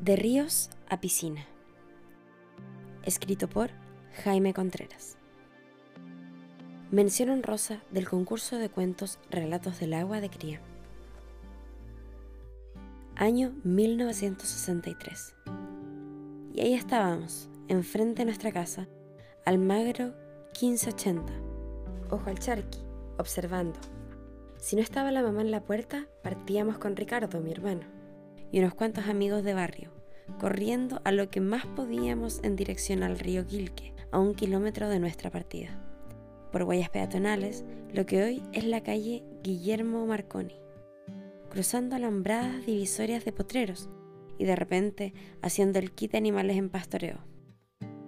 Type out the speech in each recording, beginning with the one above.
De ríos a piscina. Escrito por Jaime Contreras. Mención honrosa del concurso de cuentos Relatos del agua de cría. Año 1963. Y ahí estábamos, enfrente de nuestra casa, Almagro 1580. Ojo al charqui, observando. Si no estaba la mamá en la puerta, partíamos con Ricardo, mi hermano y unos cuantos amigos de barrio, corriendo a lo que más podíamos en dirección al río Quilque, a un kilómetro de nuestra partida, por huellas peatonales, lo que hoy es la calle Guillermo Marconi, cruzando alambradas divisorias de potreros y de repente haciendo el kit de animales en pastoreo.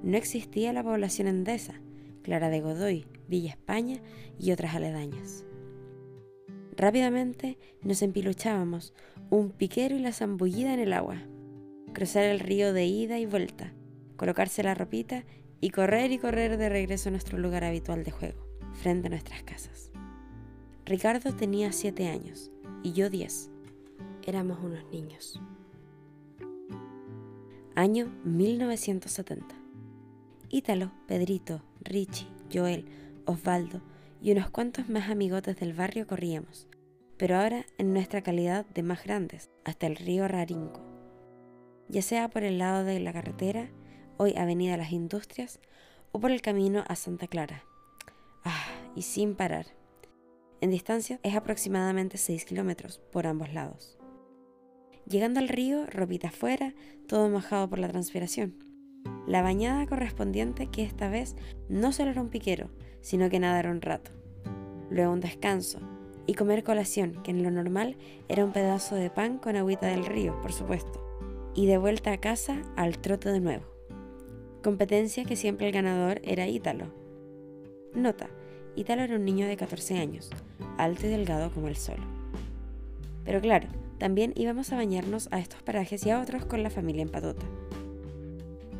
No existía la población endesa, Clara de Godoy, Villa España y otras aledañas. Rápidamente nos empiluchábamos, un piquero y la zambullida en el agua, cruzar el río de ida y vuelta, colocarse la ropita y correr y correr de regreso a nuestro lugar habitual de juego, frente a nuestras casas. Ricardo tenía siete años y yo diez. Éramos unos niños. Año 1970. Ítalo, Pedrito, Richie, Joel, Osvaldo y unos cuantos más amigotes del barrio corríamos, pero ahora en nuestra calidad de más grandes, hasta el río Rarinco. Ya sea por el lado de la carretera, hoy Avenida Las Industrias, o por el camino a Santa Clara. Ah, y sin parar. En distancia es aproximadamente 6 kilómetros por ambos lados. Llegando al río, ropita afuera, todo mojado por la transpiración. La bañada correspondiente que esta vez no solo era un piquero, sino que nadar un rato. Luego un descanso, y comer colación, que en lo normal era un pedazo de pan con agüita del río, por supuesto, y de vuelta a casa al trote de nuevo. Competencia que siempre el ganador era Ítalo. Nota, Ítalo era un niño de 14 años, alto y delgado como el sol. Pero claro, también íbamos a bañarnos a estos parajes y a otros con la familia en patota.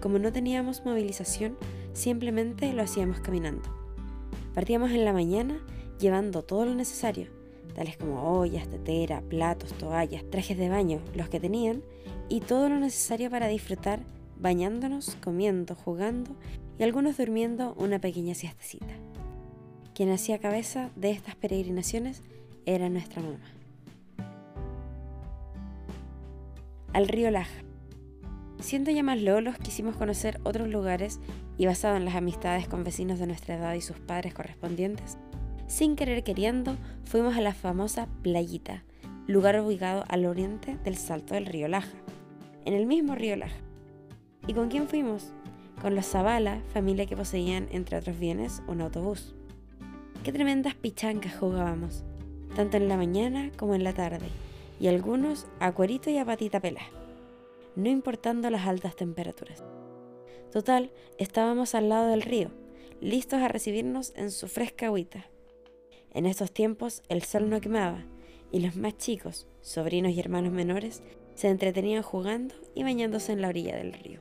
Como no teníamos movilización, simplemente lo hacíamos caminando. Partíamos en la mañana llevando todo lo necesario, tales como ollas, tetera, platos, toallas, trajes de baño, los que tenían, y todo lo necesario para disfrutar bañándonos, comiendo, jugando y algunos durmiendo una pequeña siestecita. Quien hacía cabeza de estas peregrinaciones era nuestra mamá. Al río Laja. Siendo ya más lolos, quisimos conocer otros lugares y basado en las amistades con vecinos de nuestra edad y sus padres correspondientes, sin querer queriendo, fuimos a la famosa Playita, lugar ubicado al oriente del Salto del río Laja, en el mismo río Laja. ¿Y con quién fuimos? Con los Zavala, familia que poseían, entre otros bienes, un autobús. Qué tremendas pichancas jugábamos, tanto en la mañana como en la tarde, y algunos a cuerito y a patita pelá, no importando las altas temperaturas. Total, estábamos al lado del río, listos a recibirnos en su fresca agüita. En estos tiempos el sol no quemaba y los más chicos, sobrinos y hermanos menores, se entretenían jugando y bañándose en la orilla del río.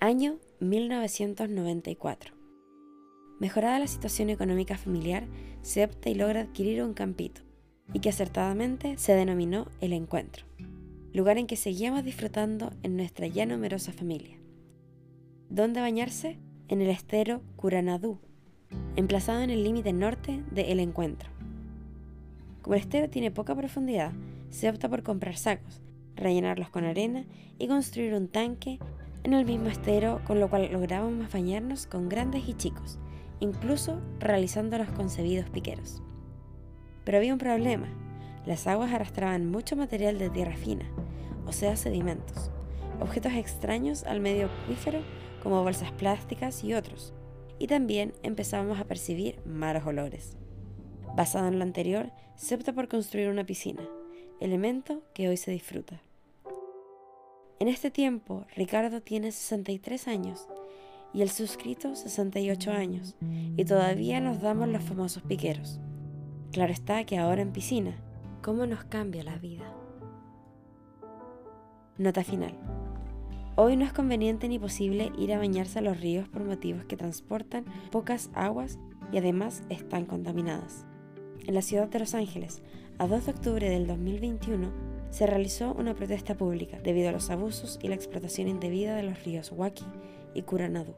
Año 1994. Mejorada la situación económica familiar, se opta y logra adquirir un campito, y que acertadamente se denominó El Encuentro, lugar en que seguíamos disfrutando en nuestra ya numerosa familia. ¿Dónde bañarse? En el estero Curanadú, emplazado en el límite norte de El Encuentro. Como el estero tiene poca profundidad, se opta por comprar sacos, rellenarlos con arena y construir un tanque en el mismo estero, con lo cual lográbamos bañarnos con grandes y chicos, incluso realizando los concebidos piqueros. Pero había un problema, las aguas arrastraban mucho material de tierra fina, o sea, sedimentos, objetos extraños al medio acuífero como bolsas plásticas y otros, y también empezamos a percibir malos olores. Basado en lo anterior, se opta por construir una piscina, elemento que hoy se disfruta. En este tiempo, Ricardo tiene 63 años y el suscrito 68 años, y todavía nos damos los famosos piqueros. Claro está que ahora en piscina, ¿cómo nos cambia la vida? Nota final. Hoy no es conveniente ni posible ir a bañarse a los ríos por motivos que transportan pocas aguas y además están contaminadas. En la ciudad de Los Ángeles, a 2 de octubre del 2021, se realizó una protesta pública debido a los abusos y la explotación indebida de los ríos Huaki y Curanadú.